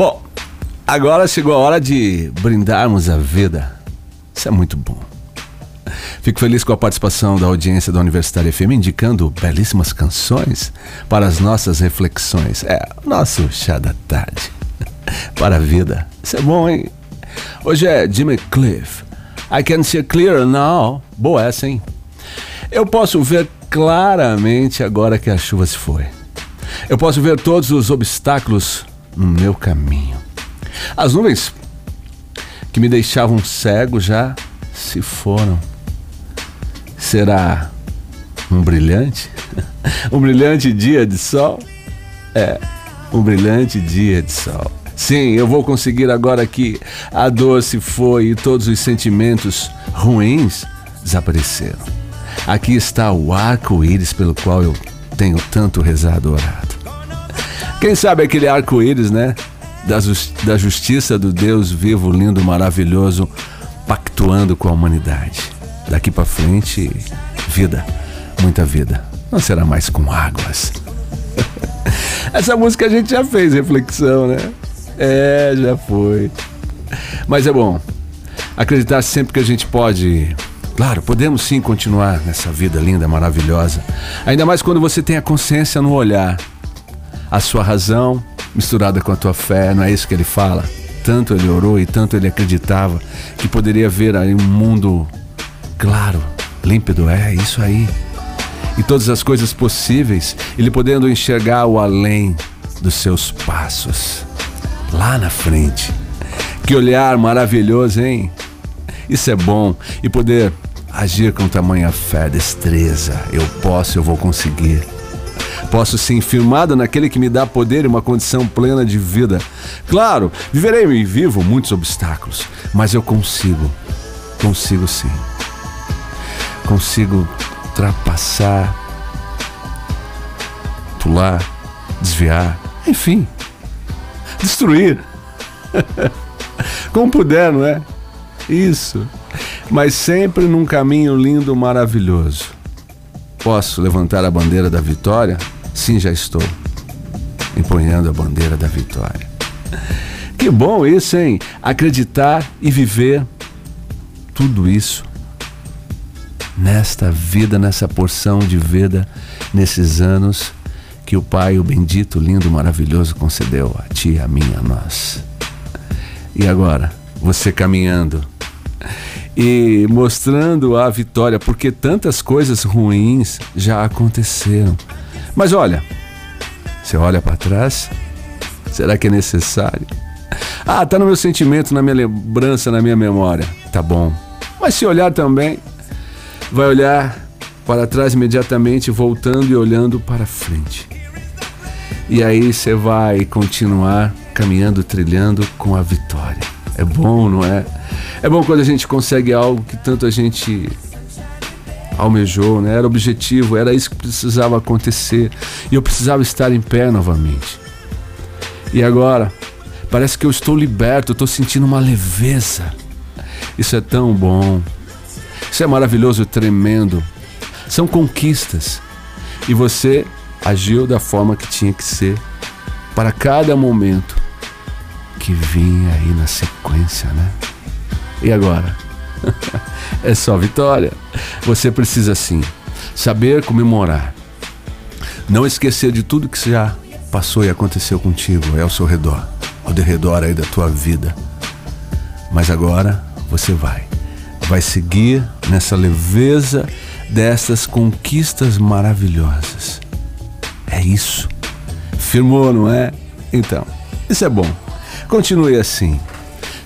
Bom, agora chegou a hora de brindarmos a vida. Isso é muito bom. Fico feliz com a participação da audiência da Universitária FM indicando belíssimas canções para as nossas reflexões. É, nosso chá da tarde. Para a vida. Isso é bom, hein? Hoje é Jimmy Cliff. I can see clearer now. Boa essa, hein? Eu posso ver claramente agora que a chuva se foi. Eu posso ver todos os obstáculos no meu caminho. As nuvens que me deixavam cego já se foram. Será um brilhante? um brilhante dia de sol? É, um brilhante dia de sol. Sim, eu vou conseguir agora que a dor se foi e todos os sentimentos ruins desapareceram. Aqui está o arco-íris pelo qual eu tenho tanto rezado orado. Quem sabe aquele arco-íris, né? Da, da justiça do Deus vivo, lindo, maravilhoso, pactuando com a humanidade. Daqui para frente, vida, muita vida. Não será mais com águas. Essa música a gente já fez reflexão, né? É, já foi. Mas é bom acreditar sempre que a gente pode. Claro, podemos sim continuar nessa vida linda, maravilhosa. Ainda mais quando você tem a consciência no olhar. A sua razão misturada com a tua fé, não é isso que ele fala? Tanto ele orou e tanto ele acreditava que poderia ver aí um mundo claro, límpido, é isso aí. E todas as coisas possíveis, ele podendo enxergar o além dos seus passos lá na frente. Que olhar maravilhoso, hein? Isso é bom. E poder agir com tamanha fé, destreza. Eu posso, eu vou conseguir. Posso sim, firmado naquele que me dá poder e uma condição plena de vida. Claro, viverei e vivo muitos obstáculos, mas eu consigo. Consigo sim. Consigo ultrapassar, pular, desviar, enfim, destruir. Como puder, não é? Isso. Mas sempre num caminho lindo, maravilhoso. Posso levantar a bandeira da vitória? Sim, já estou. Empunhando a bandeira da vitória. Que bom isso, hein? Acreditar e viver tudo isso nesta vida, nessa porção de vida, nesses anos que o Pai, o bendito, lindo, maravilhoso, concedeu a ti, a mim, a nós. E agora, você caminhando e mostrando a vitória, porque tantas coisas ruins já aconteceram. Mas olha, você olha para trás, será que é necessário? Ah, tá no meu sentimento, na minha lembrança, na minha memória. Tá bom. Mas se olhar também, vai olhar para trás imediatamente, voltando e olhando para frente. E aí você vai continuar caminhando, trilhando com a vitória. É bom, não é? É bom quando a gente consegue algo que tanto a gente almejou, né? Era objetivo, era isso que precisava acontecer. E eu precisava estar em pé novamente. E agora, parece que eu estou liberto, estou sentindo uma leveza. Isso é tão bom. Isso é maravilhoso, tremendo. São conquistas. E você agiu da forma que tinha que ser para cada momento que vinha aí na sequência, né? E agora? é só vitória. Você precisa sim saber comemorar. Não esquecer de tudo que já passou e aconteceu contigo, é ao seu redor, ao derredor aí da tua vida. Mas agora você vai. Vai seguir nessa leveza dessas conquistas maravilhosas. É isso. Firmou, não é? Então, isso é bom. Continue assim.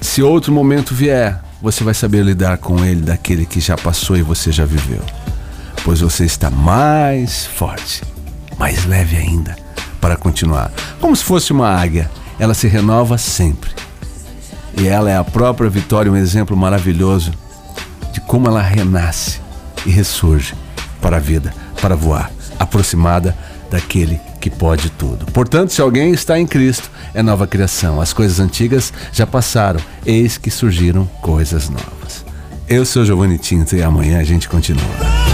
Se outro momento vier, você vai saber lidar com ele daquele que já passou e você já viveu. Pois você está mais forte, mais leve ainda para continuar. Como se fosse uma águia, ela se renova sempre. E ela é a própria vitória, um exemplo maravilhoso de como ela renasce e ressurge para a vida, para voar, aproximada daquele que pode tudo. Portanto, se alguém está em Cristo, é nova criação. As coisas antigas já passaram, eis que surgiram coisas novas. Eu sou Giovanni Tinta e amanhã a gente continua.